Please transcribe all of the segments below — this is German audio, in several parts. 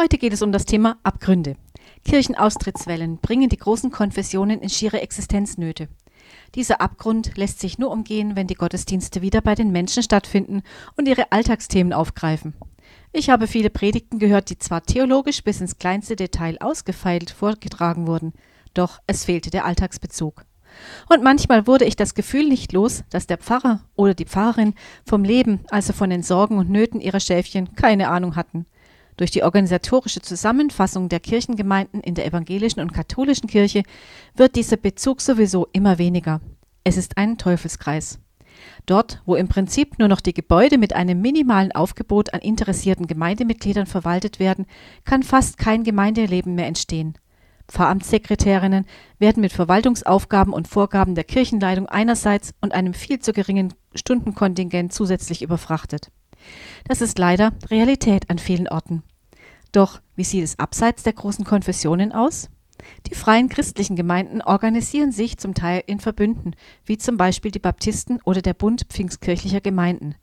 Heute geht es um das Thema Abgründe. Kirchenaustrittswellen bringen die großen Konfessionen in schiere Existenznöte. Dieser Abgrund lässt sich nur umgehen, wenn die Gottesdienste wieder bei den Menschen stattfinden und ihre Alltagsthemen aufgreifen. Ich habe viele Predigten gehört, die zwar theologisch bis ins kleinste Detail ausgefeilt vorgetragen wurden, doch es fehlte der Alltagsbezug. Und manchmal wurde ich das Gefühl nicht los, dass der Pfarrer oder die Pfarrerin vom Leben, also von den Sorgen und Nöten ihrer Schäfchen, keine Ahnung hatten. Durch die organisatorische Zusammenfassung der Kirchengemeinden in der evangelischen und katholischen Kirche wird dieser Bezug sowieso immer weniger. Es ist ein Teufelskreis. Dort, wo im Prinzip nur noch die Gebäude mit einem minimalen Aufgebot an interessierten Gemeindemitgliedern verwaltet werden, kann fast kein Gemeindeleben mehr entstehen. Pfarramtssekretärinnen werden mit Verwaltungsaufgaben und Vorgaben der Kirchenleitung einerseits und einem viel zu geringen Stundenkontingent zusätzlich überfrachtet. Das ist leider Realität an vielen Orten. Doch wie sieht es abseits der großen Konfessionen aus? Die freien christlichen Gemeinden organisieren sich zum Teil in Verbünden, wie zum Beispiel die Baptisten oder der Bund pfingstkirchlicher Gemeinden.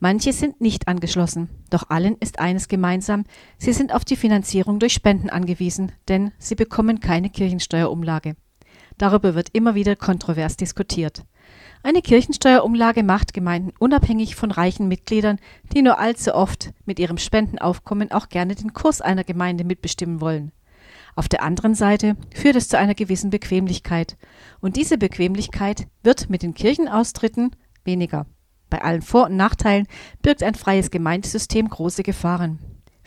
Manche sind nicht angeschlossen, doch allen ist eines gemeinsam, sie sind auf die Finanzierung durch Spenden angewiesen, denn sie bekommen keine Kirchensteuerumlage. Darüber wird immer wieder kontrovers diskutiert. Eine Kirchensteuerumlage macht Gemeinden unabhängig von reichen Mitgliedern, die nur allzu oft mit ihrem Spendenaufkommen auch gerne den Kurs einer Gemeinde mitbestimmen wollen. Auf der anderen Seite führt es zu einer gewissen Bequemlichkeit, und diese Bequemlichkeit wird mit den Kirchenaustritten weniger. Bei allen Vor- und Nachteilen birgt ein freies Gemeindesystem große Gefahren.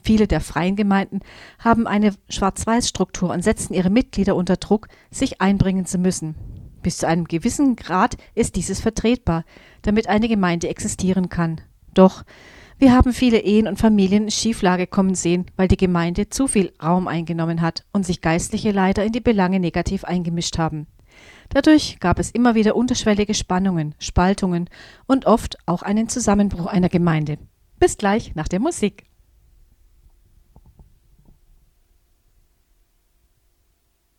Viele der freien Gemeinden haben eine Schwarz-Weiß-Struktur und setzen ihre Mitglieder unter Druck, sich einbringen zu müssen. Bis zu einem gewissen Grad ist dieses vertretbar, damit eine Gemeinde existieren kann. Doch wir haben viele Ehen und Familien in Schieflage kommen sehen, weil die Gemeinde zu viel Raum eingenommen hat und sich Geistliche leider in die Belange negativ eingemischt haben. Dadurch gab es immer wieder unterschwellige Spannungen, Spaltungen und oft auch einen Zusammenbruch einer Gemeinde. Bis gleich nach der Musik.